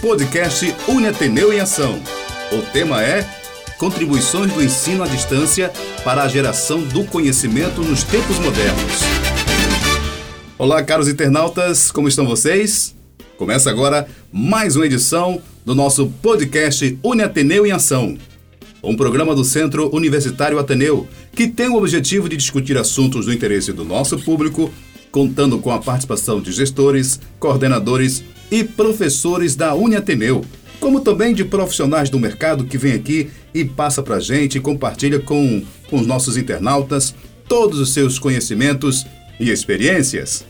podcast Uniateneu em Ação. O tema é Contribuições do ensino à distância para a geração do conhecimento nos tempos modernos. Olá, caros internautas, como estão vocês? Começa agora mais uma edição do nosso podcast Uniateneu em Ação. Um programa do Centro Universitário Ateneu que tem o objetivo de discutir assuntos do interesse do nosso público, contando com a participação de gestores, coordenadores e professores da Uniateneu, como também de profissionais do mercado que vem aqui e passa para a gente e compartilha com, com os nossos internautas todos os seus conhecimentos e experiências.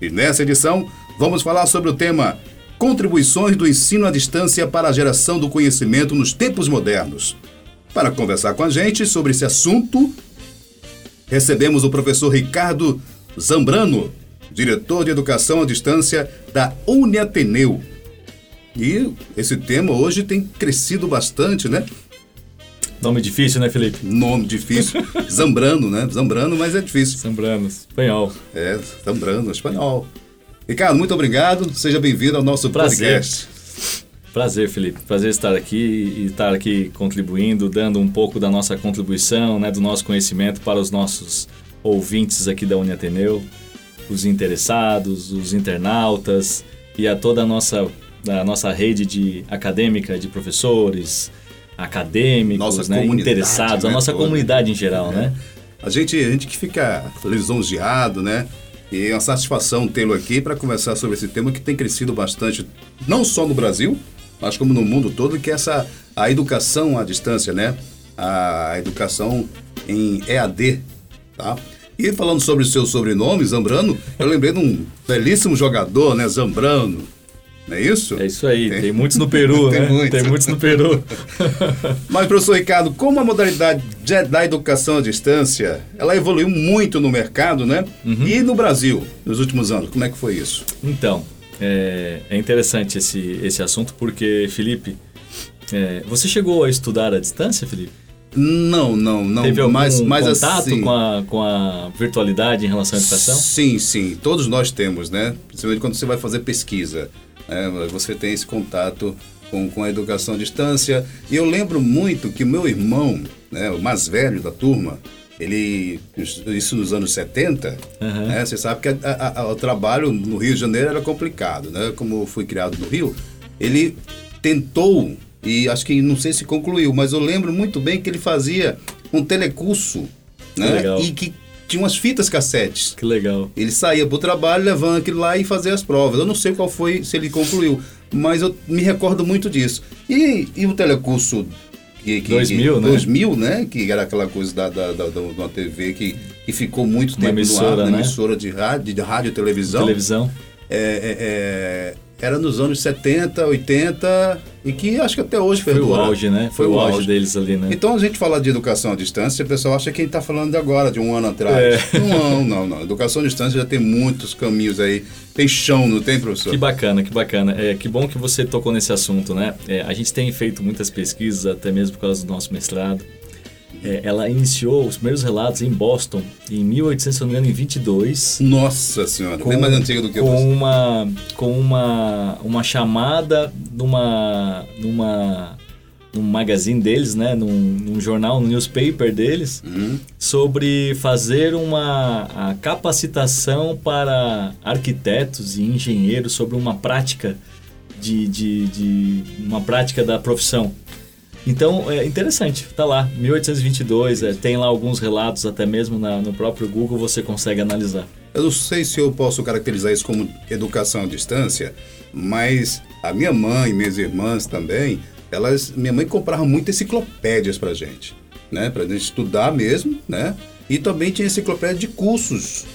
E nessa edição, vamos falar sobre o tema Contribuições do ensino à distância para a geração do conhecimento nos tempos modernos. Para conversar com a gente sobre esse assunto, recebemos o professor Ricardo Zambrano, diretor de Educação à Distância da Uniateneu. E esse tema hoje tem crescido bastante, né? Nome difícil, né, Felipe? Nome difícil. Zambrano, né? Zambrano, mas é difícil. Zambrano, espanhol. É, Zambrano, espanhol. Ricardo, muito obrigado. Seja bem-vindo ao nosso Prazer. podcast. Prazer, Felipe. Prazer estar aqui e estar aqui contribuindo, dando um pouco da nossa contribuição, né, do nosso conhecimento para os nossos ouvintes aqui da Uniateneu, os interessados, os internautas e a toda a nossa, a nossa rede de acadêmica, de professores, acadêmicos, Nossa né, interessados, a né, nossa toda. comunidade em geral, É. né? A gente, a gente que fica lisonjeado, né? E é uma satisfação tê-lo aqui para conversar sobre esse tema que tem crescido bastante, não só no Brasil, mas como no mundo todo, que é essa a educação à distância, né? A educação em EAD, tá? E falando sobre o seu sobrenome, Zambrano, eu lembrei de um belíssimo jogador, né? Zambrano. Não é isso? É isso aí, tem, muitos no Peru, Tem né? muitos. Tem muitos no Peru. Mas, professor Ricardo, como a modalidade de- da educação à distância, ela evoluiu muito no mercado, né? E no Brasil, nos últimos anos, como é que foi isso? Então, é, é interessante esse, esse assunto porque, Felipe, é, você chegou a estudar à distância, Felipe? Não, não, não. Teve algum mas, mas contato assim, com, a, com a virtualidade em relação à educação? Sim, sim. Todos nós temos, né? Principalmente quando você vai fazer pesquisa. né? Você tem esse contato com, com a educação à distância. E eu lembro muito que o meu irmão, né, o mais velho da turma, ele, isso nos anos 70, Aham. né? Você sabe que a- a- a- o trabalho no Rio de Janeiro era complicado, né? Como eu fui criado no Rio, ele tentou, e acho que não sei se concluiu, mas eu lembro muito bem que ele fazia um telecurso, né? legal. E que tinha umas fitas cassetes. Que legal. Ele saía pro trabalho, levando aquilo lá e fazia as provas. Eu não sei qual foi, se ele concluiu, mas eu me recordo muito disso. E, e o telecurso... Que, que, 2000, que, né? 2000, né? Que era aquela coisa da, da, da, da- uma TV que, que ficou muito Uma tempo no ar, emissora, na né? emissora de rádio, de rádio e televisão. Televisão. É, é, é, era nos anos 70, 80 e que acho que até hoje Foi o perdura. auge, né? Foi, o auge, deles ali, né? Então a gente fala de educação à distância, o pessoal acha que a gente está falando de agora, de um ano atrás. É. Não, não, não. Educação à distância já tem muitos caminhos aí. Tem chão, não tem, professor? Que bacana, que bacana. É, que bom que você tocou nesse assunto, né? É, a gente tem feito muitas pesquisas, até mesmo por causa do nosso mestrado. É, ela iniciou os primeiros relatos em Boston em 1800, se não me engano, em 22. Nossa senhora, bem mais antiga do que com você. uma com uma uma chamada numa numa num magazine deles, né, num, num jornal, num newspaper deles, Hum, sobre fazer uma capacitação para arquitetos e engenheiros sobre uma prática de, de, de uma prática da profissão. Então é interessante, tá lá, 1822, é, tem lá alguns relatos, até mesmo na- no próprio Google você consegue analisar. Eu não sei se eu posso caracterizar isso como educação à distância, mas a minha mãe, minhas irmãs também, elas, minha mãe comprava muito enciclopédias pra gente, né, pra gente estudar mesmo, né? E também tinha enciclopédia de cursos,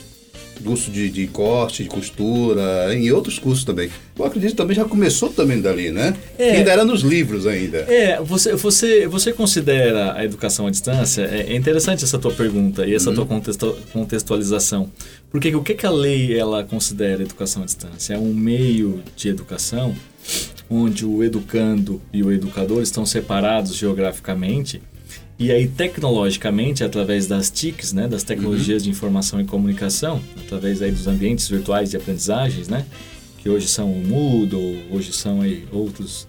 curso de, de corte, de costura, em outros cursos também. Eu acredito que também já começou também dali, né? É. Ainda era nos livros ainda. É, você, você, você considera a educação à distância? É, é interessante essa tua pergunta e essa tua contexto- contextualização. Porque o que, que a lei ela considera a educação à distância? É um meio de educação onde o educando e o educador estão separados geograficamente e aí tecnologicamente através das TICs, né, das tecnologias de informação e comunicação, através aí dos ambientes virtuais de aprendizagens, né, que hoje são o Moodle, hoje são aí outros,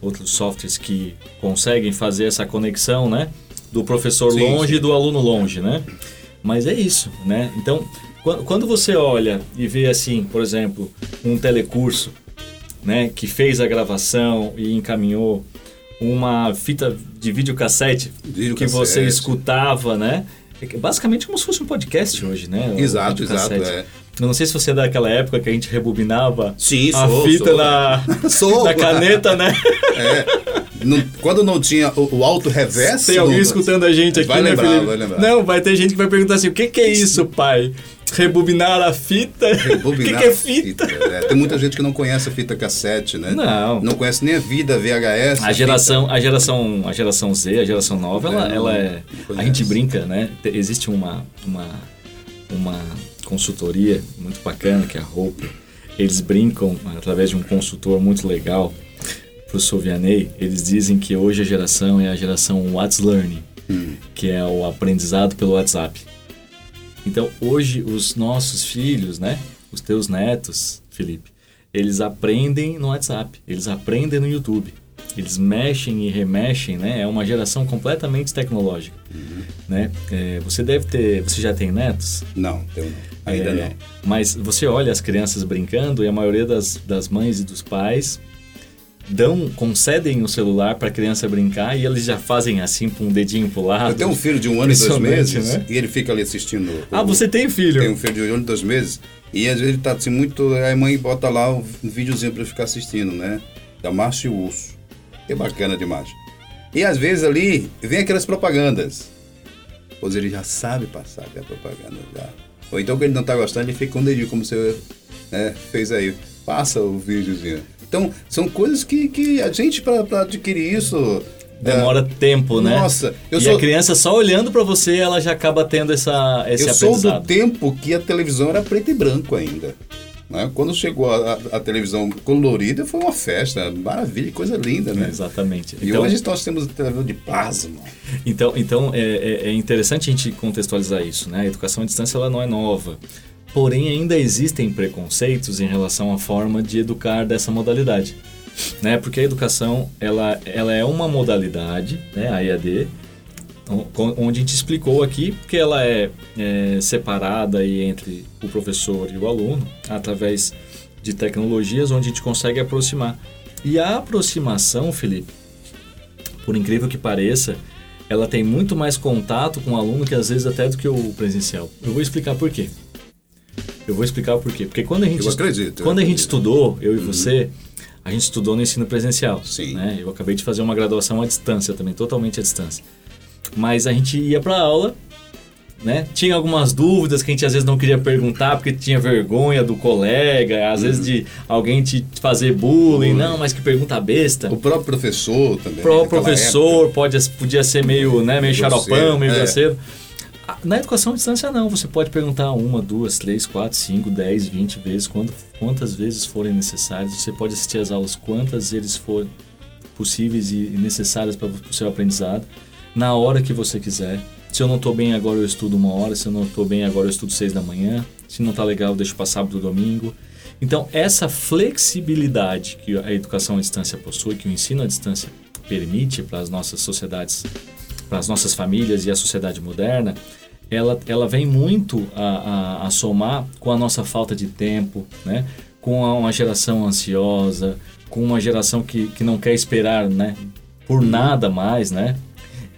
outros softwares que conseguem fazer essa conexão, né? Do professor sim, longe sim. e do aluno longe, né? Mas é isso, né? Então, quando você olha e vê assim, por exemplo, um telecurso, né, que fez a gravação e encaminhou uma fita de videocassete Vídeo que você escutava, né? É basicamente como se fosse um podcast hoje, né? Exato, exato. É. Eu não sei se você é daquela época que a gente rebobinava Sim, a sou, fita sou. Na, sou. na caneta, né? É. Não, quando não tinha o, o alto reverso. Tem alguém escutando a gente aqui, vai né, lembrar, Felipe? vai lembrar. Não, vai ter gente que vai perguntar assim: o que, que é isso, pai? Rebobinar a fita? Rebobinar o que, que é fita? fita é. Tem muita gente que não conhece a fita cassete, né? Não. Não conhece nem a vida VHS. A geração, a geração, a geração Z, a geração nova, ela, É, ela é. A gente brinca, né? Te- Existe uma, uma, uma consultoria muito bacana que é a Hope. Eles brincam através de um consultor muito legal pro Sovianei. Eles dizem que hoje a geração é a geração What's Learning, Hum. que é o aprendizado pelo WhatsApp. Então, hoje, os nossos filhos, né? Os teus netos, Felipe, eles aprendem no WhatsApp, eles aprendem no YouTube. Eles mexem e remexem, né? É uma geração completamente tecnológica, né? É, você deve ter... Você já tem netos? Não, eu não. Ainda É, não. Mas você olha as crianças brincando e a maioria das, das mães e dos pais dão, concedem o celular para a criança brincar e eles já fazem assim com um dedinho pro lado. Eu tenho um filho de um ano e dois meses né? e ele fica ali assistindo. Ah, o- você tem filho? Tem um filho de um ano e dois meses e às vezes ele tá assim muito. Aí a mãe bota lá um videozinho para ele ficar assistindo, né? Da Márcio e o Urso. Que bacana demais. E às vezes ali vem aquelas propagandas. Pois ele já sabe passar a propaganda já. Ou então que ele não tá gostando, ele fica com o dedinho, como você né, fez aí. Passa o videozinho. Então, são coisas que, que a gente, para adquirir isso. Demora tempo, né? Nossa, eu e sou- a criança só olhando para você, ela já acaba tendo essa, esse Eu sou do tempo que a televisão era preto e branco ainda. né? Quando chegou a, a- a televisão colorida, foi uma festa, maravilha, coisa linda, né? Exatamente. E Então, hoje nós temos televisão de plasma. então, então é, é- é interessante a gente contextualizar isso, né? A educação à distância ela não é nova. Porém, ainda existem preconceitos em relação à forma de educar dessa modalidade. Né? Porque a educação ela, ela é uma modalidade, né? a EAD, o- onde a gente explicou aqui que ela é, é separada aí entre o professor e o aluno através de tecnologias onde a gente consegue aproximar. E a aproximação, Felipe, por incrível que pareça, ela tem muito mais contato com o aluno que às vezes até do que o presencial. Eu vou explicar por quê. Eu vou explicar por quê. Porque quando a gente, Eu acredito, eu quando a gente estudou, eu e você, a gente estudou no ensino presencial. Sim. Né? Eu acabei de fazer uma graduação à distância também, totalmente à distância. Mas a gente ia para aula, né? Tinha algumas dúvidas que a gente às vezes não queria perguntar porque tinha vergonha do colega, às vezes de alguém te fazer bullying, Bullying. não, mas que pergunta besta. O próprio professor também. Pro naquela professor época. pode, podia ser meio, né, meio xaropão, meio é. grosseiro. Na educação à distância não, você pode perguntar uma, duas, três, quatro, cinco, dez, vinte vezes, quantas vezes forem necessárias. Você pode assistir as aulas quantas vezes forem possíveis e necessárias para o seu aprendizado, na hora que você quiser. Se eu não estou bem agora, eu estudo uma hora. Se eu não estou bem agora, eu estudo seis da manhã. Se não está legal, eu deixo para sábado domingo. Então, essa flexibilidade que a educação à distância possui, que o ensino à distância permite para as nossas sociedades, para as nossas famílias e a sociedade moderna, ela, ela vem muito a, a, a somar com a nossa falta de tempo, né? com a- uma geração ansiosa, com uma geração que, que não quer esperar né? por nada mais, né?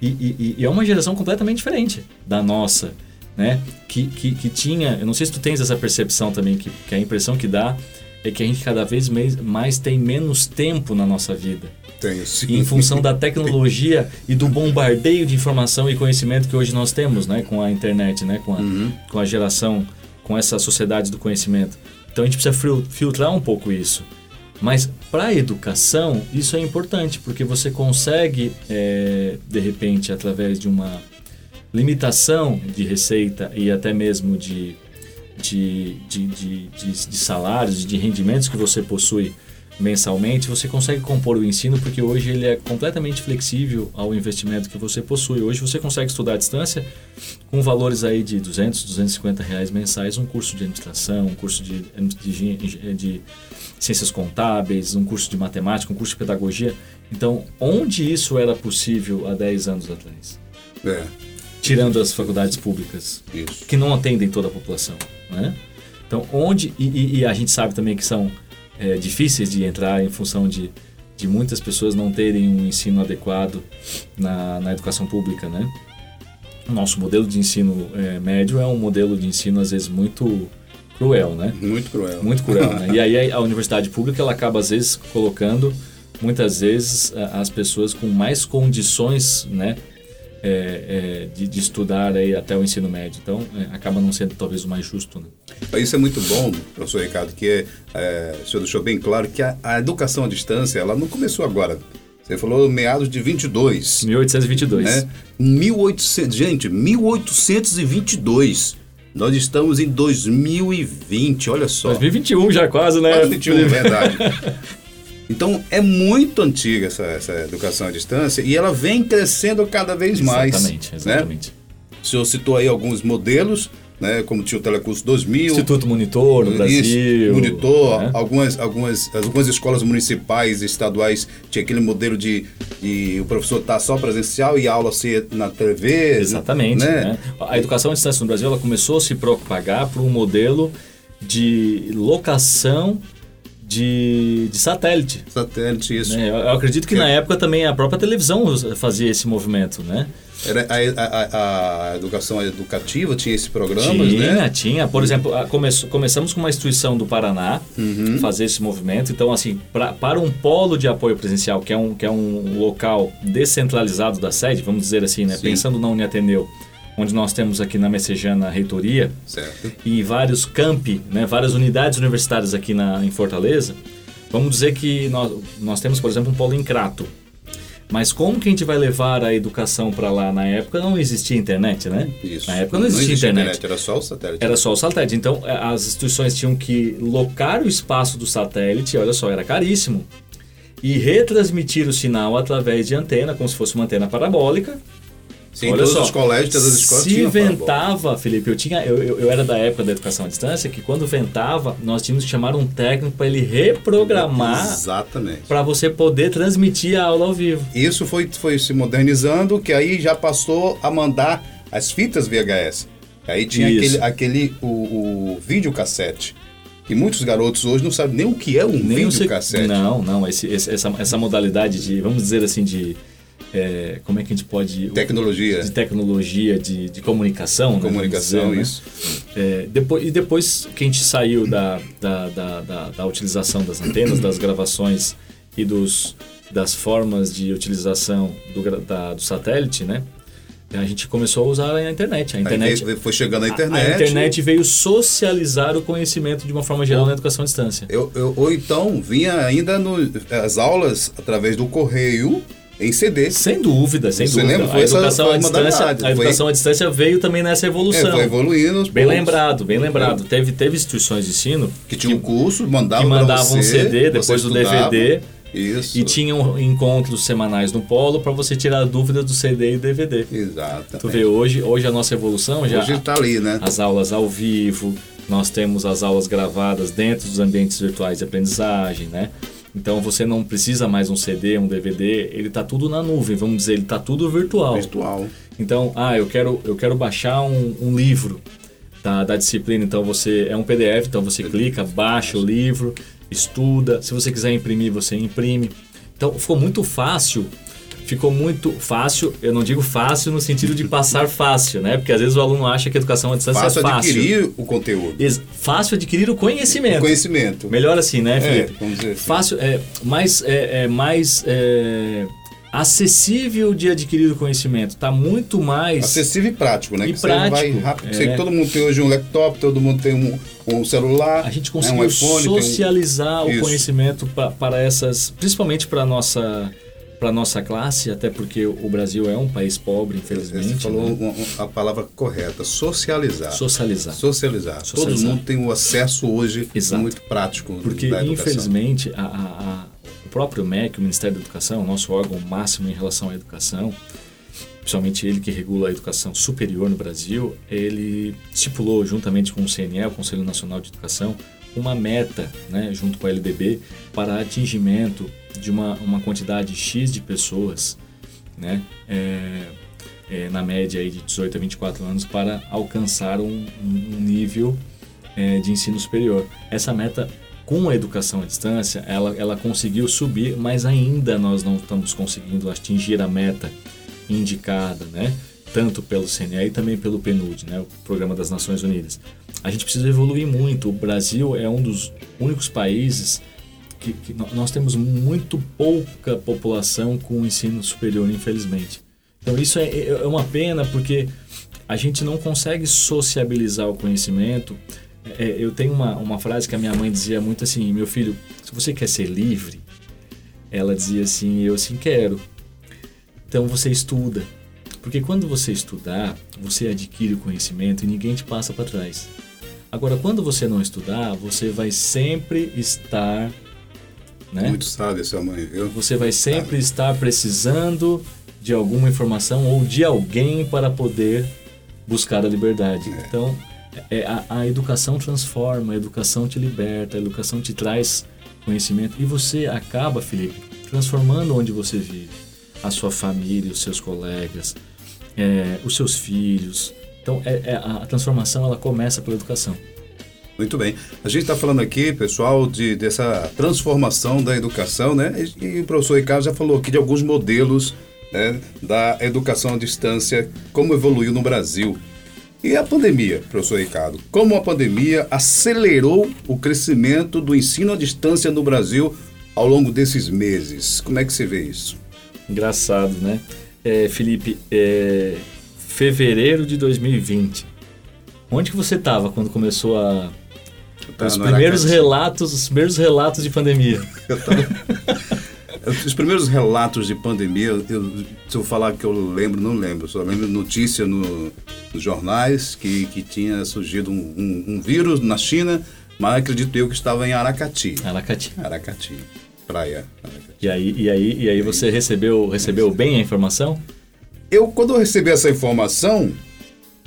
E, e- e é uma geração completamente diferente da nossa, né? Que, que, que tinha, eu não sei se tu tens essa percepção também, que, que a impressão que dá é que a gente cada vez mais, mais tem menos tempo na nossa vida. Tenho, sim. Em função da tecnologia e do bombardeio de informação e conhecimento que hoje nós temos, né, com a internet, né, com a, com a geração, com essa sociedade do conhecimento. Então a gente precisa fil- filtrar um pouco isso. Mas para a educação isso é importante porque você consegue, é, de repente, através de uma limitação de receita e até mesmo de de, de, de, de, de salários, de rendimentos que você possui mensalmente, você consegue compor o ensino porque hoje ele é completamente flexível ao investimento que você possui. Hoje você consegue estudar à distância com valores aí de 200, 250 reais mensais, um curso de administração, um curso de, de, de ciências contábeis, um curso de matemática, um curso de pedagogia. Então, onde isso era possível há 10 anos atrás? É. Tirando as faculdades públicas, Isso. que não atendem toda a população. Né? Então, onde. E, e, a gente sabe também que são é, difíceis de entrar em função de, de muitas pessoas não terem um ensino adequado na, na educação pública. Né? O nosso modelo de ensino é, médio é um modelo de ensino, às vezes, muito cruel, né? Muito cruel. Muito cruel, né? E aí a universidade pública ela acaba às vezes colocando muitas vezes as pessoas com mais condições, né? É, é, de, de, estudar aí até o ensino médio. Então, é, acaba não sendo talvez o mais justo. Né? Isso é muito bom, professor Ricardo, que é, o senhor deixou bem claro que a, a, educação à distância, ela não começou agora. Você falou meados de 22. 1822. Né? 1800, gente, 1822. Nós estamos em 2020, olha só. 2021 já quase, né? 2021, é verdade. Então é muito antiga essa, essa educação à distância e ela vem crescendo cada vez mais. Exatamente, né? exatamente. Né? O senhor citou aí alguns modelos, né, como tinha o Telecurso 2000. Instituto Monitor no Brasil. Monitor, né? algumas, algumas, algumas escolas municipais e estaduais tinha aquele modelo de, de o professor estar tá só presencial e a aula ser na TV. Exatamente. Né? né? A educação à distância no Brasil ela começou a se propagar por um modelo de locação de, de satélite. Satélite, isso. Né? Eu, eu, acredito que é. na época também a própria televisão fazia esse movimento, né? Era a, a, a educação educativa tinha esse programa, tinha, né? Tinha, Por exemplo, come, começamos com uma instituição do Paraná uhum. fazer esse movimento. Então, assim, pra, para um polo de apoio presencial, que é um, que é um local descentralizado da sede, vamos dizer assim, né? Sim. Pensando na Uniateneu, onde nós temos aqui na Messejana a reitoria certo. e vários campi, né, várias unidades universitárias aqui na, em Fortaleza, vamos dizer que nós, nós temos, por exemplo, um polo em Crato. Mas como que a gente vai levar a educação para lá? Na época não existia internet, né? Isso. Na época não existia, não existia internet. internet. Era só o satélite. Era só o satélite. Então é, as instituições tinham que locar o espaço do satélite, olha só, era caríssimo. E retransmitir o sinal através de antena, como se fosse uma antena parabólica, Sim, Olha todos só, os colégios, todas as escolas Se ventava, Felipe, eu, tinha, eu, eu, eu, era da época da educação à distância, que quando ventava, nós tínhamos que chamar um técnico para ele reprogramar para você poder transmitir a aula ao vivo. Isso foi, foi se modernizando, que aí já passou a mandar as fitas VHS. Aí tinha Isso. aquele, aquele o, o videocassete. Que muitos garotos hoje não sabem nem o que é um nem videocassete. Não, não, esse, esse, essa, essa modalidade de, vamos dizer assim, de é, como é que a gente pode tecnologia de tecnologia de, de comunicação né, comunicação dizer, né? isso né? é, depois e depois que a gente saiu da, da, da, da, da utilização das antenas das gravações e dos das formas de utilização do, da, do satélite né a gente começou a usar a internet. A internet Aí foi chegando a internet. A, a, internet veio socializar o conhecimento de uma forma geral ou, na educação à distância. Eu, eu, ou então vinha ainda no, as aulas através do correio em CD. Sem dúvida, sem Você dúvida. Lembra? Foi a educação, à distância, a educação foi... à distância veio também nessa evolução. É, foi evoluindo. Bem pontos. lembrado, bem lembrado. É. Teve, teve instituições de ensino que tinham um curso, mandavam, que mandavam um CD depois do DVD. Isso. E tinham encontros semanais no polo para você tirar dúvidas do CD e DVD. Exato. Tu vê hoje, hoje a nossa evolução já Hoje está ali, né? As aulas ao vivo, nós temos as aulas gravadas dentro dos ambientes virtuais de aprendizagem, né? Então você não precisa mais um CD, um DVD, ele está tudo na nuvem, vamos dizer, ele está tudo virtual. Virtual. Então, ah, eu quero, eu quero baixar um, um livro da, da disciplina, então você é um PDF, então você clica, baixa o livro, estuda. Se você quiser imprimir, você imprime. Então ficou muito fácil ficou muito fácil. Eu não digo fácil no sentido de passar fácil, né? Porque às vezes o aluno acha que a educação à distância fácil é fácil. Fácil adquirir o conteúdo. Ex fácil adquirir o conhecimento. O conhecimento. Melhor assim, né, Felipe? É, vamos dizer assim. Fácil, é, mais, é, é mais é, acessível de adquirir o conhecimento. Está muito mais... Acessível e prático, né? E que prático. vai rápido. É. Sei que todo mundo tem hoje um laptop, todo mundo tem um, um celular. A gente conseguiu né, um iPhone, socializar um... o Isso. conhecimento para essas... Principalmente para a nossa para nossa classe, até porque o Brasil é um país pobre, infelizmente. Você falou né? a palavra correta, socializar. Socializar. Socializar. Socializar. Todo mundo tem o acesso hoje Exato. muito prático Porque, infelizmente, a, a, a, o próprio MEC, o Ministério da Educação, o nosso órgão máximo em relação à educação, principalmente ele que regula a educação superior no Brasil, ele estipulou, juntamente com o CNE, o Conselho Nacional de Educação, uma meta, né, junto com a LDB, para atingimento de uma, uma quantidade X de pessoas, né, é, é, na média aí de 18 a 24 anos, para alcançar um, um nível é, de ensino superior. Essa meta, com a educação à distância, ela, ela conseguiu subir, mas ainda nós não estamos conseguindo atingir a meta indicada, né? tanto pelo CNE e também pelo PNUD, né? o Programa das Nações Unidas. A gente precisa evoluir muito. O Brasil é um dos únicos países que, que nós temos muito pouca população com ensino superior, infelizmente. Então isso é, é, é uma pena porque a gente não consegue sociabilizar o conhecimento. É, eu tenho uma, uma frase que a minha mãe dizia muito assim: meu filho, se você quer ser livre, ela dizia assim: eu sim quero. Então você estuda. Porque quando você estudar, você adquire o conhecimento e ninguém te passa para trás. Agora, quando você não estudar, você vai sempre estar né? Muito sábio sua mãe, viu? Você vai sempre estar precisando de alguma informação ou de alguém para poder buscar a liberdade. É. Então, é, a, a, educação transforma, a educação te liberta, a educação te traz conhecimento e você acaba, Felipe, transformando onde você vive, a sua família, os seus colegas, é, os seus filhos. Então, é, é a transformação ela começa pela educação. Muito bem. A gente está falando aqui, pessoal, de, dessa transformação da educação, né? E, e o professor Ricardo já falou aqui de alguns modelos né, da educação à distância, como evoluiu no Brasil. E a pandemia, professor Ricardo? Como a pandemia acelerou o crescimento do ensino à distância no Brasil ao longo desses meses? Como é que você vê isso? Engraçado, né? É, Felipe, é, fevereiro de 2020. Onde que você estava quando começou a Tá, os primeiros relatos, os primeiros relatos de pandemia. os primeiros relatos de pandemia, eu, se eu falar que eu lembro, não lembro. Só lembro notícia no, nos jornais que, que tinha surgido um, um, um, vírus na China, mas acredito eu que estava em Aracati. Aracati. Aracati. Praia. Aracati. E aí, e aí, e aí você recebeu, recebeu bem a informação? Eu, quando eu recebi essa informação,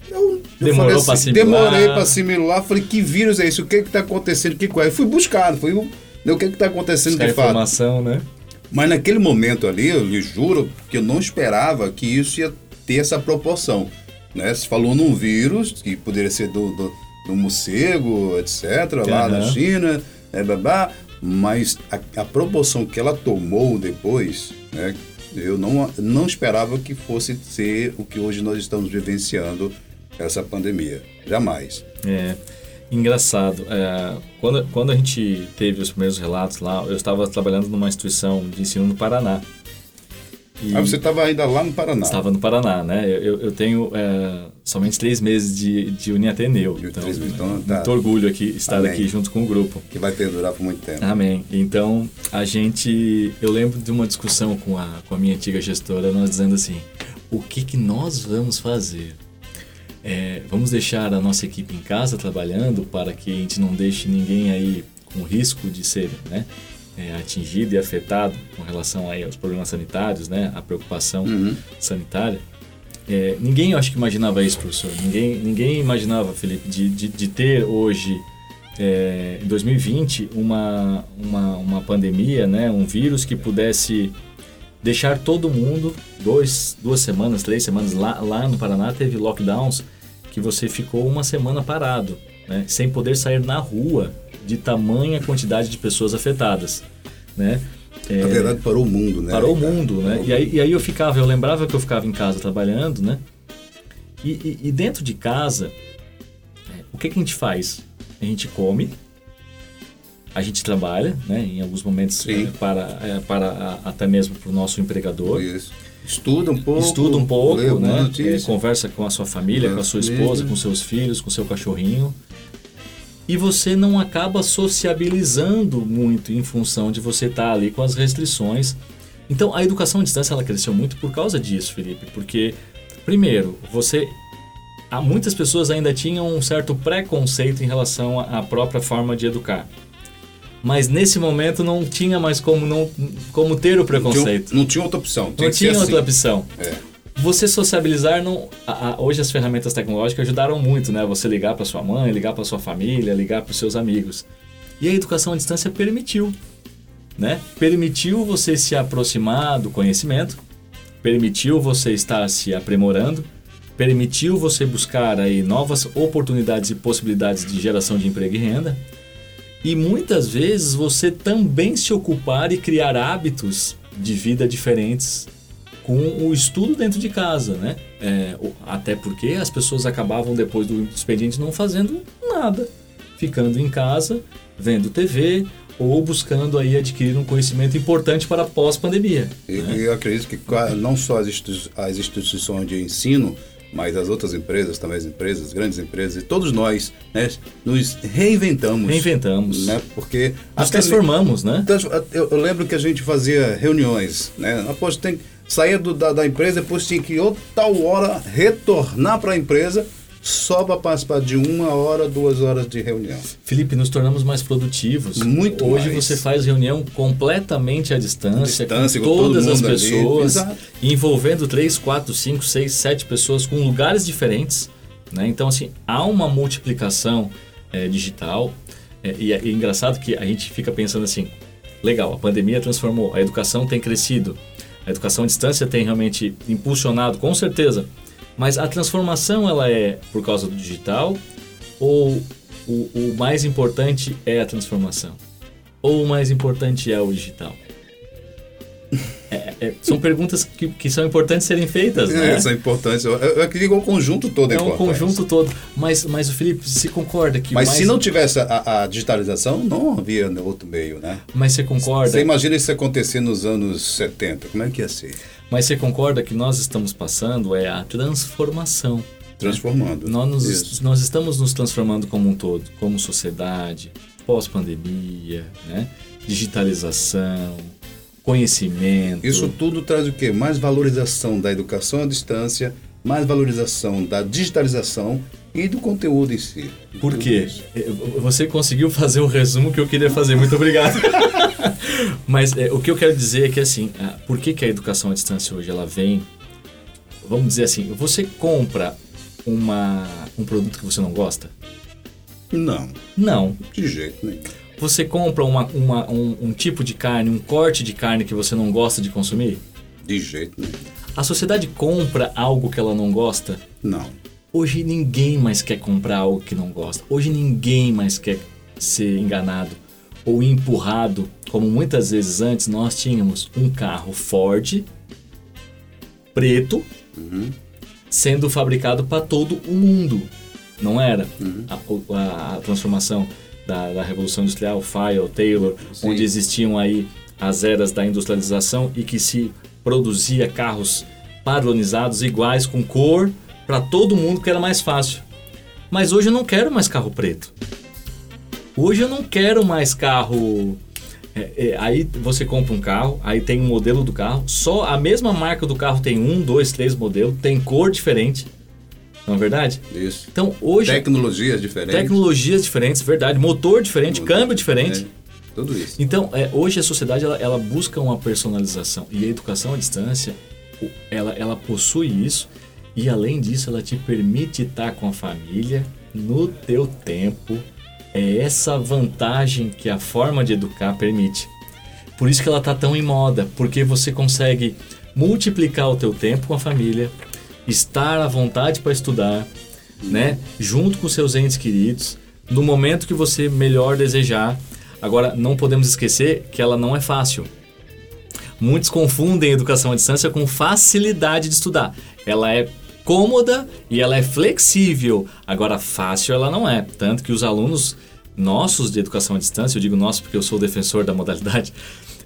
eu, Demorou assim, para assimilar? Demorei para assimilar. Falei, que vírus é isso? O que está acontecendo? Que é? Fui buscar, fui né, o que está acontecendo Buscar de fato. informação, né? Mas naquele momento ali, eu lhe juro que eu não esperava que isso ia ter essa proporção. Né? Se falou num vírus, que poderia ser do, do, do morcego, etc., uhum. lá na China, né, babá, mas a, a, proporção que ela tomou depois, né, eu não, não esperava que fosse ser o que hoje nós estamos vivenciando essa pandemia. Jamais. É. Engraçado. É, quando, quando a gente teve os primeiros relatos lá, eu estava trabalhando numa instituição de ensino no Paraná. E ah, você estava ainda lá no Paraná? Estava no Paraná, né? Eu, eu tenho é, somente três meses de, de Uniateneu. Então, meses, então tá. muito orgulho aqui estar Amém. aqui junto com o grupo. Que vai perdurar por muito tempo. Amém. Então, a gente... Eu lembro de uma discussão com a, com a minha antiga gestora, nós dizendo assim, o que, que nós vamos fazer? É, vamos deixar a nossa equipe em casa trabalhando para que a gente não deixe ninguém aí com risco de ser né, é, atingido e afetado com relação aí aos problemas sanitários, né, a preocupação uhum. sanitária. É, ninguém, eu acho que imaginava isso, professor. Ninguém, ninguém imaginava, Felipe, de, de, de ter hoje, é, em 2020, uma, uma, uma pandemia, né, um vírus que pudesse deixar todo mundo, dois, duas semanas, três semanas, lá, lá no Paraná teve lockdowns que você ficou uma semana parado, né, sem poder sair na rua de tamanha quantidade de pessoas afetadas, né? É, Na verdade, parou o mundo, né? Parou o mundo, né? E aí, e aí eu ficava, eu lembrava que eu ficava em casa trabalhando, né? E, e, e dentro de casa, é, o que, que a gente faz? A gente come, a gente trabalha, né? Em alguns momentos é, para, é, para até mesmo para o nosso empregador. Isso. Estuda um pouco. Estuda um pouco, né? É, conversa com a sua família, com a sua esposa, com seus filhos, com seu cachorrinho. E você não acaba sociabilizando muito em função de você estar ali com as restrições Então, a educação à distância ela cresceu muito por causa disso, Felipe, porque primeiro, você há muitas pessoas ainda tinham um certo preconceito em relação à própria forma de educar. Mas nesse momento não tinha mais como não como ter o preconceito. Não tinha, não tinha outra opção. Não tinha assim. outra opção. É. Você sociabilizar não. A, a, hoje as ferramentas tecnológicas ajudaram muito, né? Você ligar para sua mãe, ligar para sua família, ligar para seus amigos. E a educação à distância permitiu, né? Permitiu você se aproximar do conhecimento, permitiu você estar se aprimorando, permitiu você buscar aí novas oportunidades e possibilidades de geração de emprego e renda. E muitas vezes você também se ocupar e criar hábitos de vida diferentes com o estudo dentro de casa, né? É, até porque as pessoas acabavam depois do expediente não fazendo nada, ficando em casa, vendo TV ou buscando aí adquirir um conhecimento importante para pós-pandemia. E né? eu acredito que não só as instituições de ensino mas as outras empresas, também as empresas, grandes empresas, e todos nós né, nos reinventamos. Reinventamos. Né, porque nos transformamos, né? Eu, eu, lembro que a gente fazia reuniões, né? Após tem saía do, da, da empresa, depois tinha que outra tal hora retornar para a empresa só para participar de uma hora, duas horas de reunião. Felipe, nos tornamos mais produtivos. Muito Hoje mais. você faz reunião completamente à distância, distância com, com todas as pessoas, envolvendo três, quatro, cinco, seis, sete pessoas com lugares diferentes. Né? Então, assim, há uma multiplicação é, digital. É, e é, é engraçado que a gente fica pensando assim, legal, a pandemia transformou, a educação tem crescido, a educação à distância tem realmente impulsionado, com certeza, mas a transformação ela é por causa do digital ou o, o mais importante é a transformação? Ou o mais importante é o digital? É, é, são perguntas que, que, são importantes serem feitas, né? É, são importantes. Eu, eu acredito que o conjunto todo é, é um conjunto todo. Mas, mas o Felipe, se concorda que... Mas mais... se não tivesse a, a, digitalização, não havia outro meio, né? Mas você concorda... Você imagina isso acontecer nos anos 70, como é que ia ser? Mas você concorda que nós estamos passando é a transformação. Transformando. Nós, nos, nós estamos nos transformando como um todo, como sociedade, pós-pandemia, né? digitalização, conhecimento. Isso tudo traz o quê? Mais valorização da educação à distância, mais valorização da digitalização e do conteúdo em si. Por quê? Você conseguiu fazer o resumo que eu queria fazer. Muito obrigado. Mas é, o que eu quero dizer é que assim, por que, que a educação à distância hoje ela vem? Vamos dizer assim, você compra uma, um produto que você não gosta? Não. Não. De jeito nenhum. Você compra uma, uma, um, um tipo de carne, um corte de carne que você não gosta de consumir? De jeito nenhum. A sociedade compra algo que ela não gosta? Não. Hoje ninguém mais quer comprar algo que não gosta. Hoje ninguém mais quer ser enganado ou empurrado, como muitas vezes antes nós tínhamos um carro Ford preto uhum. sendo fabricado para todo o mundo, não era? Uhum. A, a, a, transformação da, da, Revolução Industrial, Fire, Taylor, Sim. onde existiam aí as eras da industrialização e que se produzia carros padronizados iguais com cor para todo mundo que era mais fácil. Mas hoje eu não quero mais carro preto. Hoje eu não quero mais carro. É, é, aí você compra um carro, aí tem um modelo do carro, só a mesma marca do carro tem um, dois, três modelos, tem cor diferente. Não é verdade? Isso. Então hoje. Tecnologias diferentes. Tecnologias diferentes, verdade. Motor diferente, Motor, câmbio diferente. É, tudo isso. Então, é, hoje a sociedade ela, ela busca uma personalização. E a educação à distância, ela, ela possui isso. E além disso, ela te permite estar com a família no teu tempo, é essa vantagem que a forma de educar permite. Por isso que ela está tão em moda, porque você consegue multiplicar o teu tempo com a família, estar à vontade para estudar, né, junto com seus entes queridos, no momento que você melhor desejar. Agora, não podemos esquecer que ela não é fácil. Muitos confundem educação à distância com facilidade de estudar. Ela é cômoda e ela é flexível. Agora, fácil ela não é. Tanto que os alunos nossos de educação à distância, eu digo nossos porque eu sou defensor da modalidade,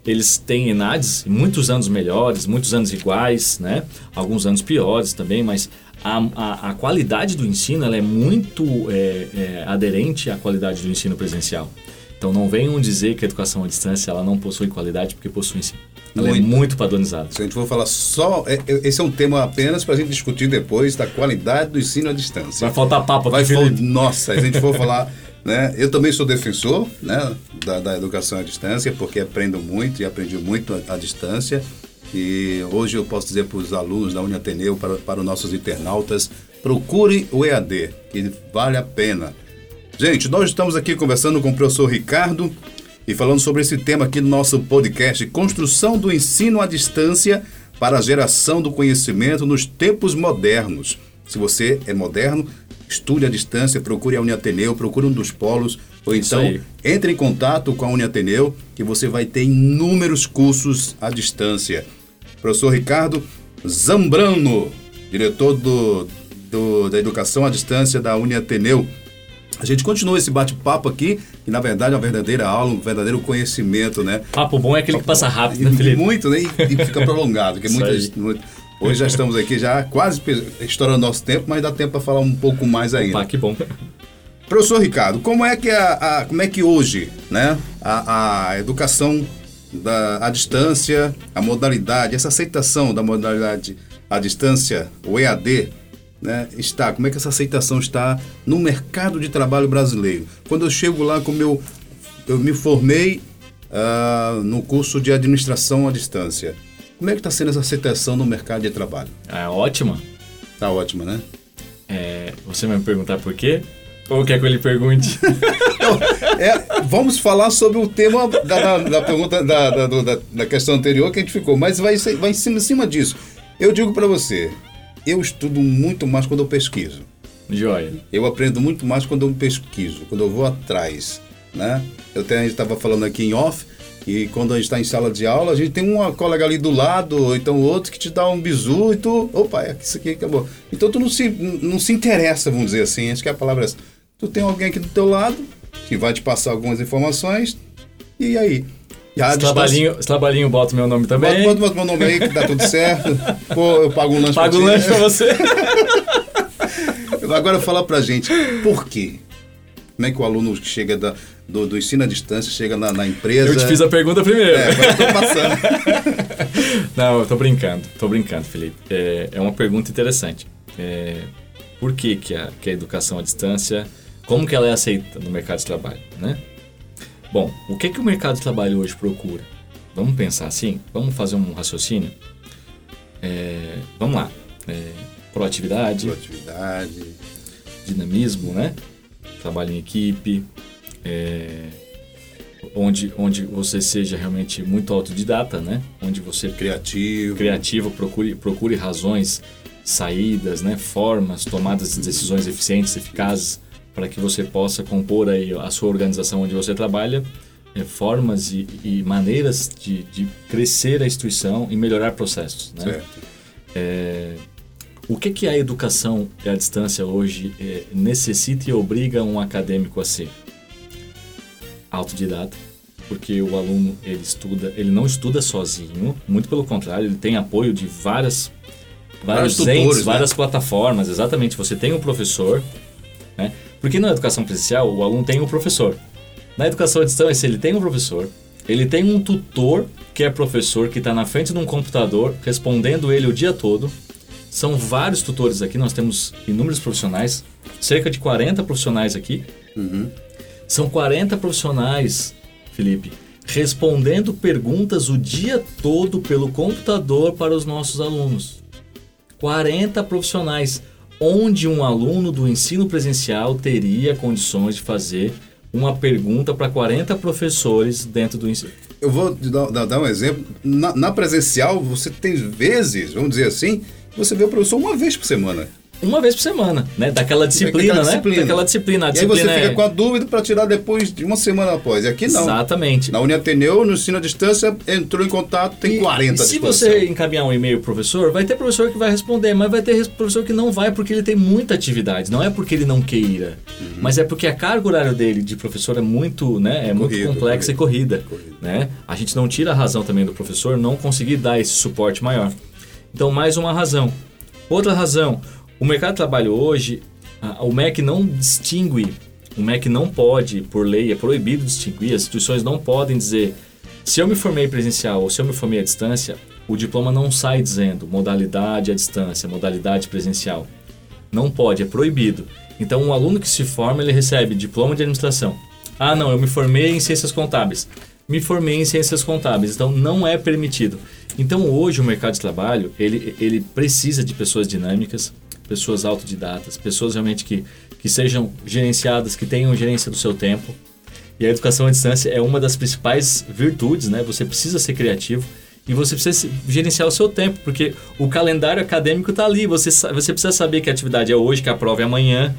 eles têm ENADs, muitos anos melhores, muitos anos iguais, né? alguns anos piores também, mas a, a, a qualidade do ensino ela é muito é, é, aderente à qualidade do ensino presencial. Então não venham dizer que a educação à distância ela não possui qualidade, porque possui sim. Ela muito. é muito padronizada. Se a gente for falar só. É, é, esse é um tema apenas para a gente discutir depois da qualidade do ensino à distância. Vai faltar papo aqui, Vai for, Nossa, a gente for falar. Né? Eu também sou defensor né, da, da, educação à distância, porque aprendo muito e aprendi muito à, à distância. E hoje eu posso dizer para os alunos da Uniateneu, para, para os nossos internautas, procure o EAD, que vale a pena. Gente, nós estamos aqui conversando com o professor Ricardo e falando sobre esse tema aqui no nosso podcast, Construção do Ensino à Distância para a Geração do Conhecimento nos Tempos Modernos. Se você é moderno, estude à distância, procure a Uniateneu, procure um dos polos, ou então entre em contato com a Uniateneu, que você vai ter inúmeros cursos à distância. Professor Ricardo Zambrano, diretor do, do da Educação à Distância da Uniateneu. A gente continua esse bate-papo aqui, que na verdade é uma verdadeira aula, um verdadeiro conhecimento, né? Papo bom é aquele Papo que passa rápido, né, Felipe? Muito, né? E, e fica prolongado, que é muitas, muito, Hoje já estamos aqui já quase estourando nosso tempo, mas dá tempo para falar um pouco mais ainda. Opa, que bom. Professor Ricardo, como é que a, a como é que hoje, né, a, a educação da, à distância, a modalidade, essa aceitação da modalidade à distância, o EAD, né, está? Como é que essa aceitação está no mercado de trabalho brasileiro? Quando eu chego lá com meu, eu me formei uh, no curso de administração à distância. Como é que está sendo essa aceitação no mercado de trabalho? É ótima. Tá ótima, né? É, você vai me perguntar por quê? Ou quer que eu lhe pergunte? É, vamos falar sobre o tema da, da, da pergunta da, da, da, questão anterior que a gente ficou, mas vai, vai em cima, em cima disso. Eu digo para você, eu estudo muito mais quando eu pesquiso. Joia. Eu aprendo muito mais quando eu pesquiso, quando eu vou atrás, né? Eu até estava falando aqui em off e quando a gente está em sala de aula, a gente tem uma colega ali do lado, ou então outro que te dá um bizu e tu, opa, é isso aqui acabou. Então tu não se, não se interessa, vamos dizer assim, acho que a palavra é essa. Tu tem alguém aqui do teu lado que vai te passar algumas informações e aí? esse, trabalhinho, esse trabalhinho bota meu nome também. Bota, bota meu nome aí que dá tudo certo. Pô, eu pago um lanche Pago um lanche pra você. Agora fala pra gente, por quê? Como é que o aluno chega da, do, do ensino à distância chega na, na, empresa? Eu te fiz a pergunta primeiro. É, agora eu tô passando. Não, eu tô brincando, tô brincando, Felipe. É, é uma pergunta interessante. É, por que, que, a, que a educação à distância, como que ela é aceita no mercado de trabalho, né? Bom, o que, que o mercado de trabalho hoje procura? Vamos pensar assim? Vamos fazer um raciocínio? É, vamos lá. É, proatividade. Proatividade. Dinamismo, né? Trabalho em equipe. É, onde, onde você seja realmente muito autodidata, né? Onde você... Criativo. Criativo, procure, procure razões, saídas, né? Formas, tomadas de decisões eficientes, eficazes para que você possa compor aí a sua organização onde você trabalha, é, formas e, e maneiras de, de, crescer a instituição e melhorar processos. Né? Certo. É, o que, que a educação à distância hoje é, necessita e obriga um acadêmico a ser? Autodidata, porque o aluno ele estuda, ele não estuda sozinho, muito pelo contrário, ele tem apoio de várias vários, vários entes, né? várias plataformas, exatamente. Você tem um professor, né? Porque na educação presencial, o aluno tem um professor. Na educação à distância, ele tem um professor, ele tem um tutor, que é professor, que está na frente de um computador, respondendo ele o dia todo. São vários tutores aqui, nós temos inúmeros profissionais, cerca de 40 profissionais aqui. Uhum. São 40 profissionais, Felipe, respondendo perguntas o dia todo pelo computador para os nossos alunos. 40 profissionais onde um aluno do ensino presencial teria condições de fazer uma pergunta para 40 professores dentro do ensino. Eu vou dar, dar um exemplo. Na, na, presencial, você tem vezes, vamos dizer assim, você vê o professor uma vez por semana uma vez por semana, né? Daquela disciplina, Daquela né? Disciplina. Daquela disciplina. A e disciplina aí você fica é... com a dúvida para tirar depois de uma semana após. E aqui não. Exatamente. Na Uniateneu, no ensino à distância, entrou em contato, tem e, 40 Se você encaminhar um e-mail pro professor, vai ter professor que vai responder, mas vai ter professor que não vai porque ele tem muita atividade. Não é porque ele não queira, uhum. mas é porque a carga horária dele de professor é muito, né? É muito complexa e corrida, corrida. Né? A gente não tira a razão também do professor não conseguir dar esse suporte maior. Então, mais uma razão. Outra razão, o mercado de trabalho hoje, o MEC não distingue O MEC não pode, por lei, é proibido distinguir, as instituições não podem dizer se eu me formei presencial ou se eu me formei à distância, o diploma não sai dizendo modalidade à distância, modalidade presencial. Não pode, é proibido. Então, um aluno que se forma, ele recebe diploma de administração. Ah, não, eu me formei em ciências contábeis. Me formei em ciências contábeis, então não é permitido. Então, hoje o mercado de trabalho, ele, ele precisa de pessoas dinâmicas, pessoas autodidatas, pessoas realmente que, que sejam gerenciadas, que tenham gerência do seu tempo. E a educação à distância é uma das principais virtudes, né? Você precisa ser criativo e você precisa gerenciar o seu tempo, porque o calendário acadêmico está ali. Você, você precisa saber que a atividade é hoje, que a prova é amanhã.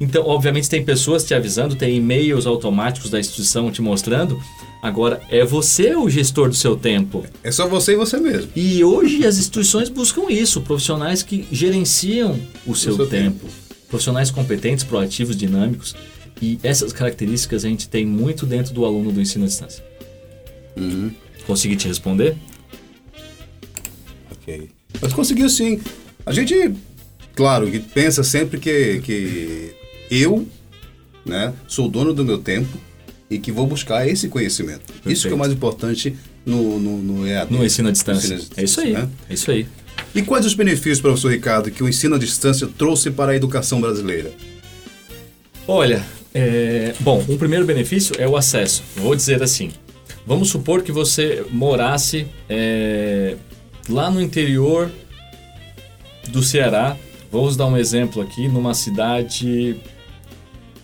Então, obviamente, tem pessoas te avisando, tem e-mails automáticos da instituição te mostrando. Agora, é você o gestor do seu tempo. É só você e você mesmo. E hoje as instituições buscam isso, profissionais que gerenciam o seu, o seu tempo. tempo. Profissionais competentes, proativos, dinâmicos. E essas características a gente tem muito dentro do aluno do ensino à distância. Uhum. Consegui te responder? Ok. Mas conseguiu sim. A gente, claro, pensa sempre que, que eu né, sou dono do meu tempo e que vou buscar esse conhecimento. Perfeito. Isso que é o mais importante no, no, no EAD. No ensino à distância. Ensino à distância é isso aí. Né? É isso aí. E quais os benefícios, professor Ricardo, que o ensino à distância trouxe para a educação brasileira? Olha, é, bom, um primeiro benefício é o acesso. Vou dizer assim: vamos supor que você morasse é, lá no interior do Ceará. Vamos dar um exemplo aqui, numa cidade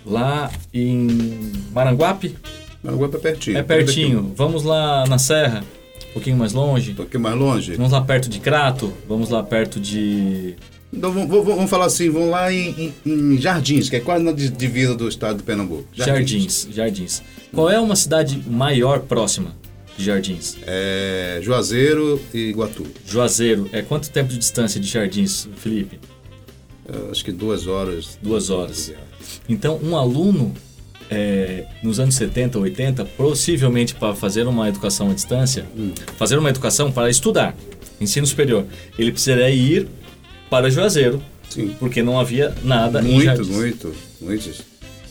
lá em Maranguape. Maranguape é pertinho. É pertinho. Vamos lá na Serra, um pouquinho mais longe. Um pouquinho mais longe. Vamos lá perto de Crato, vamos lá perto de então vamos, vamos, falar assim, vamos lá em, em, em, Jardins, que é quase na divisa do estado de Pernambuco. Jardins. Jardins, Jardins. Qual é uma cidade maior próxima de Jardins? É Juazeiro e Iguatu. Juazeiro. É quanto tempo de distância de Jardins, Felipe? Eu acho que duas horas. Duas horas. Então, um aluno é, nos anos 70, 80, possivelmente para fazer uma educação à distância, hum. fazer uma educação para estudar, ensino superior, ele precisaria ir para Juazeiro. Sim. Porque não havia nada muito, em Jardins. Muito, muito,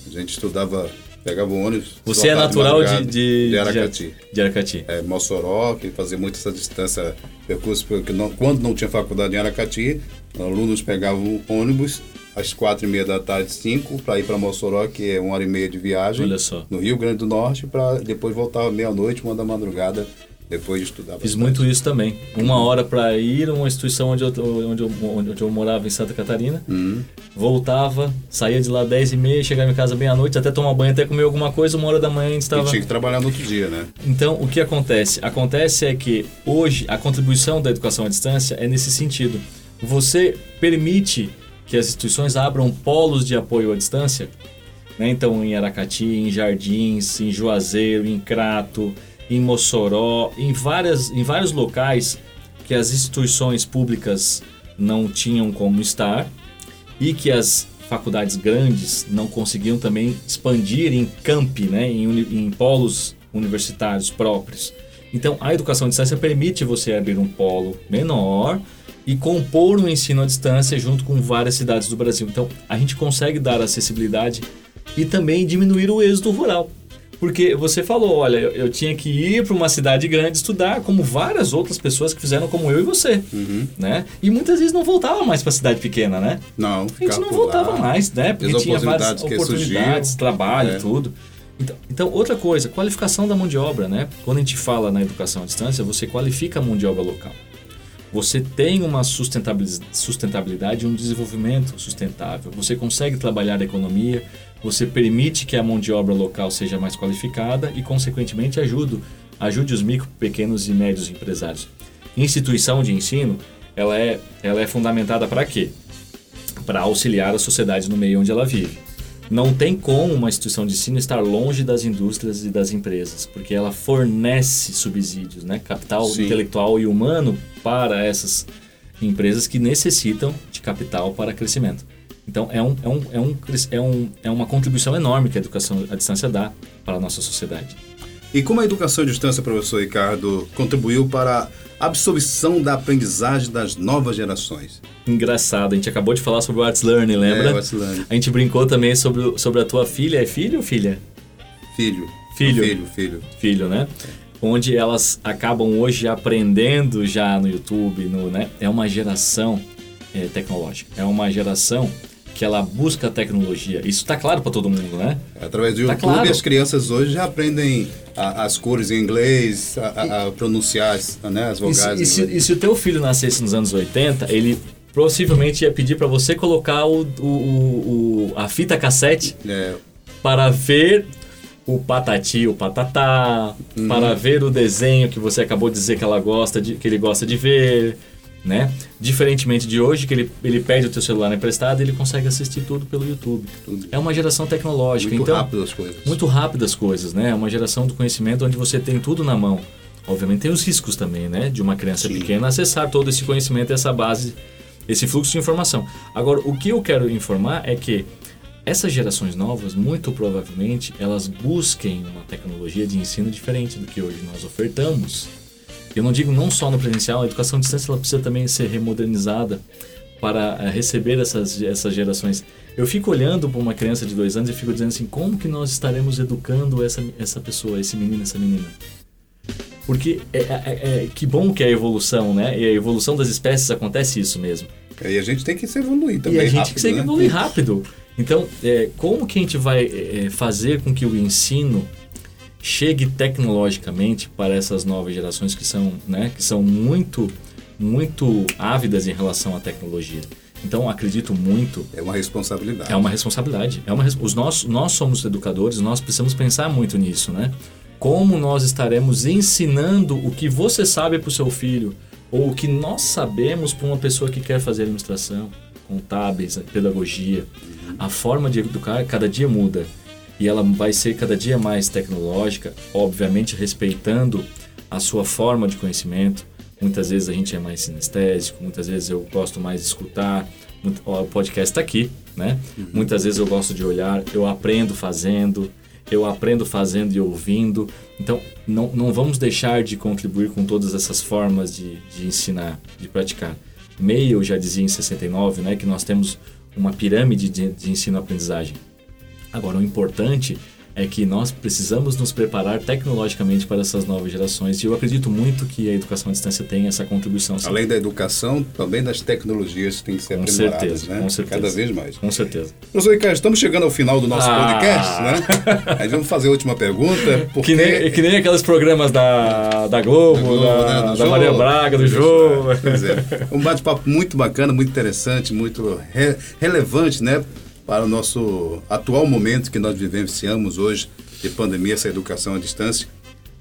A gente estudava, pegava o ônibus. Você é natural de, de, de Aracati. De Aracati. É, Mossoró, que fazia muito essa distância, percurso, porque não, quando não tinha faculdade em Aracati, alunos pegavam ônibus às quatro e meia da tarde, cinco, para ir para Mossoró, que é uma hora e meia de viagem. Olha só. No Rio Grande do Norte, para depois voltar meia-noite, uma da madrugada depois de estudar Fiz muito isso também. Uma hora para ir a uma instituição onde eu, onde, eu, onde eu morava em Santa Catarina. Uhum. Voltava, saía de lá 10 e meia, chegava em casa meia-noite, até tomar banho, até comer alguma coisa, uma hora da manhã a gente estava... E tinha que trabalhar no outro dia, né? Então, o que acontece? Acontece é que hoje a contribuição da educação à distância é nesse sentido. Você permite que as instituições abram polos de apoio à distância, né? Então, em Aracati, em Jardins, em Juazeiro, em Crato em Mossoró, em, várias, em vários locais que as instituições públicas não tinham como estar e que as faculdades grandes não conseguiam também expandir em campi, né, em, em polos universitários próprios. Então, a educação à distância permite você abrir um polo menor e compor um ensino à distância junto com várias cidades do Brasil. Então, a gente consegue dar acessibilidade e também diminuir o êxodo rural. Porque você falou, olha, eu, eu tinha que ir para uma cidade grande estudar, como várias outras pessoas que fizeram como eu e você, uhum. né? E muitas vezes não voltava mais para cidade pequena, né? Não, A gente não voltava lá. mais, né? Porque tinha várias oportunidades, trabalho, é. tudo. Então, então, outra coisa, qualificação da mão de obra, né? Quando a gente fala na educação à distância, você qualifica a mão de obra local. Você tem uma sustentabilidade e um desenvolvimento sustentável. Você consegue trabalhar a economia, você permite que a mão de obra local seja mais qualificada e, consequentemente, ajuda, ajude os micro, pequenos e médios empresários. Instituição de ensino, ela é, ela é fundamentada para quê? Para auxiliar a sociedade no meio onde ela vive. Não tem como uma instituição de ensino estar longe das indústrias e das empresas, porque ela fornece subsídios, né? capital Sim. intelectual e humano para essas empresas que necessitam de capital para crescimento. Então, é, um, é, um, é, um, é, um, é uma contribuição enorme que a educação à distância dá para a nossa sociedade. E como a educação à distância, professor Ricardo, contribuiu para a absorção da aprendizagem das novas gerações? Engraçado, a gente acabou de falar sobre o Arts Learning, lembra? É, o Arts Learning. A gente brincou também sobre, sobre a tua filha. É filho ou filha? Filho. Filho. Filho, filho. Filho, né? Onde elas acabam hoje aprendendo já no YouTube, no, né? É uma geração é, tecnológica. É uma geração que ela busca a tecnologia. Isso está claro para todo mundo, né? Através do Tá YouTube, claro. as crianças hoje já aprendem a- as cores em inglês, a, a- pronunciar as, né, as E se, vogais. e, se, e se o teu filho nascesse nos anos 80, ele possivelmente ia pedir para você colocar o, o- o- o- a fita cassete É, para ver o patati, o patatá, Uhum. para ver o desenho que você acabou de dizer que ela gosta de, que ele gosta de ver, né? Diferentemente de hoje, que ele, ele pede o teu celular emprestado e ele consegue assistir tudo pelo YouTube. Tudo. É uma geração tecnológica, muito então rápido as coisas. muito rápido as coisas, né? É uma geração do conhecimento onde você tem tudo na mão. Obviamente tem os riscos também, né? De uma criança Sim. pequena acessar todo esse conhecimento, essa base, esse fluxo de informação. Agora, o que eu quero informar é que essas gerações novas, muito provavelmente, elas busquem uma tecnologia de ensino diferente do que hoje nós ofertamos. Eu não digo não só no presencial, a educação à distância ela precisa também ser remodernizada para eh, receber essas, essas gerações. Eu fico olhando para uma criança de dois anos e fico dizendo assim, como que nós estaremos educando essa, essa pessoa, esse menino, essa menina? Porque é, é- é- que bom que é a evolução, né? E a evolução das espécies acontece isso mesmo. E a gente tem que se evoluir também e a gente rápido, consegue né? evoluir rápido. Então, é, como que a gente vai é, fazer com que o ensino chegue tecnologicamente para essas novas gerações que são, né, que são muito, muito ávidas em relação à tecnologia? Então, acredito muito É uma responsabilidade. é uma responsabilidade. É uma, os nós, nós somos educadores, nós precisamos pensar muito nisso, né? Como nós estaremos ensinando o que você sabe para o seu filho, ou o que nós sabemos para uma pessoa que quer fazer administração, contábeis, pedagogia. A forma de educar cada dia muda. E ela vai ser cada dia mais tecnológica, obviamente respeitando a sua forma de conhecimento. Muitas vezes a gente é mais sinestésico, muitas vezes eu gosto mais de escutar. O podcast está aqui, né? Muitas vezes eu gosto de olhar, eu aprendo fazendo, eu aprendo fazendo e ouvindo. Então, não, não vamos deixar de contribuir com todas essas formas de, de ensinar, de praticar. Meio já dizia em 69, né, que nós temos uma pirâmide de, de ensino-aprendizagem. Agora, o importante é que nós precisamos nos preparar tecnologicamente para essas novas gerações e eu acredito muito que a educação à distância tem essa contribuição. sim. Além da educação, também das tecnologias que têm que ser com certeza, né? com certeza. Cada vez mais. Com certeza. Professor Ricardo, estamos chegando ao final do nosso Ah. podcast, né? Aí vamos fazer a última pergunta, porque... Que nem, que nem aqueles programas da, da Globo, Da Globo, da, né? Da. Maria Braga, do Jô. Pois é. Um bate-papo muito bacana, muito interessante, muito re- relevante, né? Para o nosso atual momento que nós vivenciamos hoje de pandemia, essa educação à distância.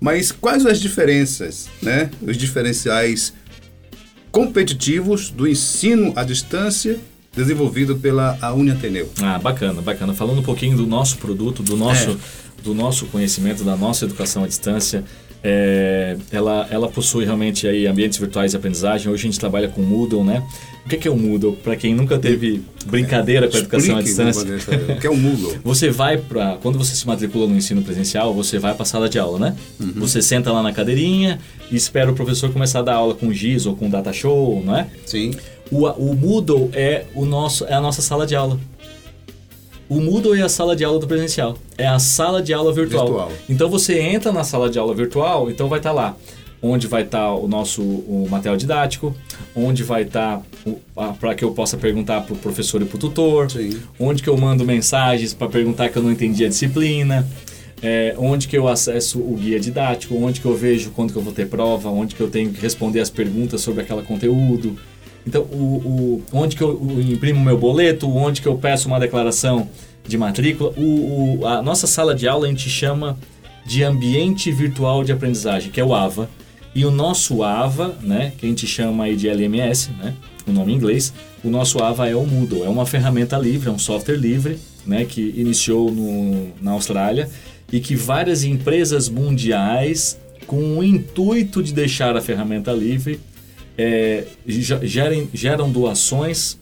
Mas quais as diferenças, né? Os diferenciais competitivos do ensino à distância desenvolvido pela a Uniateneu? Ah, bacana, bacana. Falando um pouquinho do nosso produto, do nosso, É. do nosso conhecimento, da nossa educação à distância. É, ela, ela possui realmente aí ambientes virtuais de aprendizagem. Hoje a gente trabalha com Moodle, né? O que é, que é o Moodle? Para quem nunca teve brincadeira com a educação à distância. O que é o Moodle? Você vai para quando você se matricula no ensino presencial, você vai para a sala de aula, né? Uhum. Você senta lá na cadeirinha e espera o professor começar a dar aula com giz ou com data show, não é? Sim. O, o Moodle é, o nosso, é a nossa sala de aula. O Moodle é a sala de aula do presencial. É a sala de aula virtual. Virtual. Então você entra na sala de aula virtual, então vai estar lá. Onde vai estar o nosso o material didático, onde vai estar para que eu possa perguntar para o professor e para o tutor, Sim. onde que eu mando mensagens para perguntar que eu não entendi a disciplina, é, onde que eu acesso o guia didático, onde que eu vejo quando que eu vou ter prova, onde que eu tenho que responder as perguntas sobre aquele conteúdo. Então, o, o- onde que eu imprimo meu boleto, onde que eu peço uma declaração de matrícula. O, o- a nossa sala de aula a gente chama de ambiente virtual de aprendizagem, que é o AVA. E o nosso AVA, né, que a gente chama aí de LMS, né, o nome em inglês, o nosso AVA é o Moodle. É uma ferramenta livre, é um software livre, né, que iniciou no, na Austrália e que várias empresas mundiais, com o intuito de deixar a ferramenta livre, é, ge- gerem, geram doações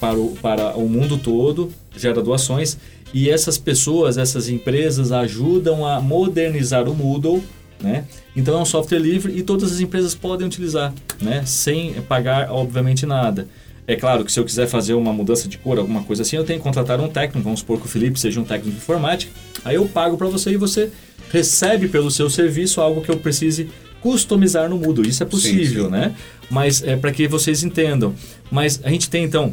para o, para o mundo todo, gera doações E essas pessoas, essas empresas ajudam a modernizar o Moodle, né? Então é um software livre e todas as empresas podem utilizar, né? Sem pagar, obviamente, nada. É claro que se eu quiser fazer uma mudança de cor, alguma coisa assim, eu tenho que contratar um técnico. Vamos supor que o Felipe seja um técnico de informática. Aí eu pago para você e você recebe pelo seu serviço algo que eu precise customizar no Moodle. Isso é possível, sim, sim. né? Mas é para que vocês entendam. Mas a gente tem então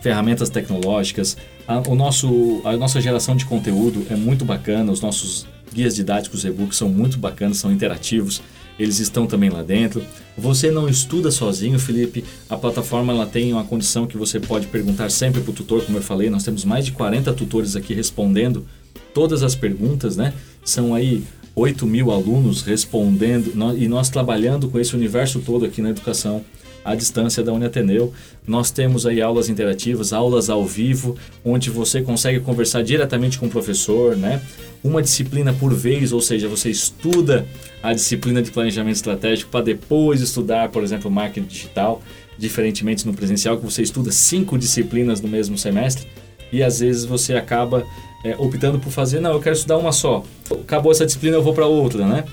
ferramentas tecnológicas. A, o nosso, a nossa geração de conteúdo é muito bacana. Os nossos guias didáticos e-books são muito bacanas, são interativos. Eles estão também lá dentro. Você não estuda sozinho, Felipe. A plataforma ela tem uma condição que você pode perguntar sempre para o tutor, como eu falei. Nós temos mais de 40 tutores aqui respondendo todas as perguntas, né? São aí 8 mil alunos respondendo e nós trabalhando com esse universo todo aqui na educação à distância da Uniateneu. Nós temos aí aulas interativas, aulas ao vivo, onde você consegue conversar diretamente com o professor, né? Uma disciplina por vez, ou seja, você estuda a disciplina de planejamento estratégico para depois estudar, por exemplo, marketing digital, diferentemente no presencial, que você estuda cinco disciplinas no mesmo semestre e às vezes você acaba é, optando por fazer, não, eu quero estudar uma só. Acabou essa disciplina, eu vou para outra, né?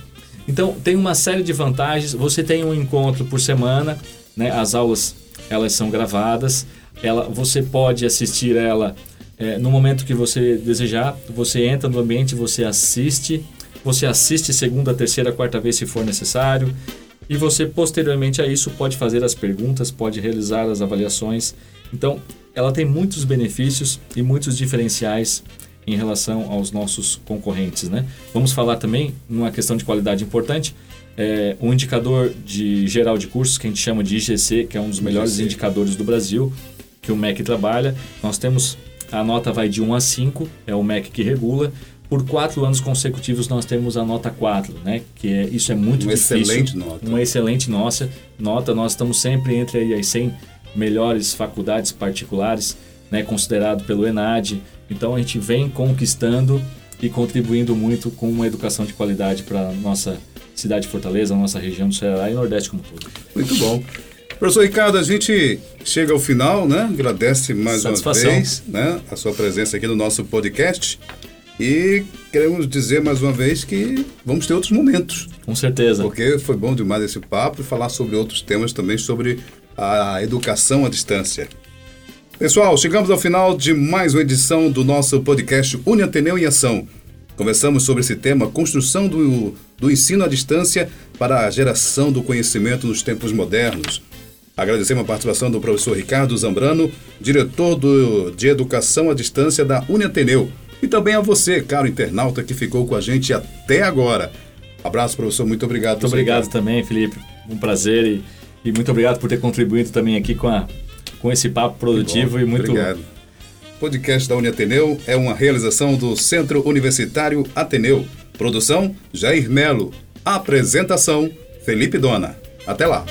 Então, tem uma série de vantagens. Você tem um encontro por semana, né? As aulas, elas são gravadas. Ela, você pode assistir ela é, no momento que você desejar. Você entra no ambiente, você assiste. Você assiste segunda, terceira, quarta vez se for necessário. E você, posteriormente a isso, pode fazer as perguntas, pode realizar as avaliações. Então, ela tem muitos benefícios e muitos diferenciais em relação aos nossos concorrentes. Né? Vamos falar também, numa questão de qualidade importante, é, um indicador de geral de cursos que a gente chama de IGC, que é um dos melhores IGC. indicadores do Brasil, que o MEC trabalha. Nós temos, a nota vai de 1 a 5, é o MEC que regula. Por quatro anos consecutivos nós temos a nota 4, né? Que é, isso é muito uma difícil. Excelente nota. Uma excelente nossa, nota. Nós estamos sempre entre aí, as 100 melhores faculdades particulares, né? Considerado pelo ENAD. Então a gente vem conquistando e contribuindo muito com uma educação de qualidade para a nossa cidade de Fortaleza, nossa região do Ceará e Nordeste como todo. Muito bom. Professor Ricardo, a gente chega ao final, né? Agradece mais uma vez né, a sua presença aqui no nosso podcast. E queremos dizer mais uma vez que vamos ter outros momentos. Com certeza. Porque foi bom demais esse papo e falar sobre outros temas também sobre a educação à distância. Pessoal, chegamos ao final de mais uma edição do nosso podcast Uniateneu em Ação. Conversamos sobre esse tema, construção do, do ensino à distância para a geração do conhecimento nos tempos modernos. Agradecemos a participação do professor Ricardo Zambrano, diretor do, de Educação à Distância da Uniateneu. E também a você, caro internauta, que ficou com a gente até agora. Abraço, professor. Muito obrigado. Muito obrigado Ricardo. também, Felipe. Um prazer e, e muito obrigado por ter contribuído também aqui com a com esse papo produtivo e muito. Obrigado. O podcast da Uniateneu é uma realização do Centro Universitário Ateneu. Produção: Jair Melo. Apresentação: Felipe Dona. Até lá.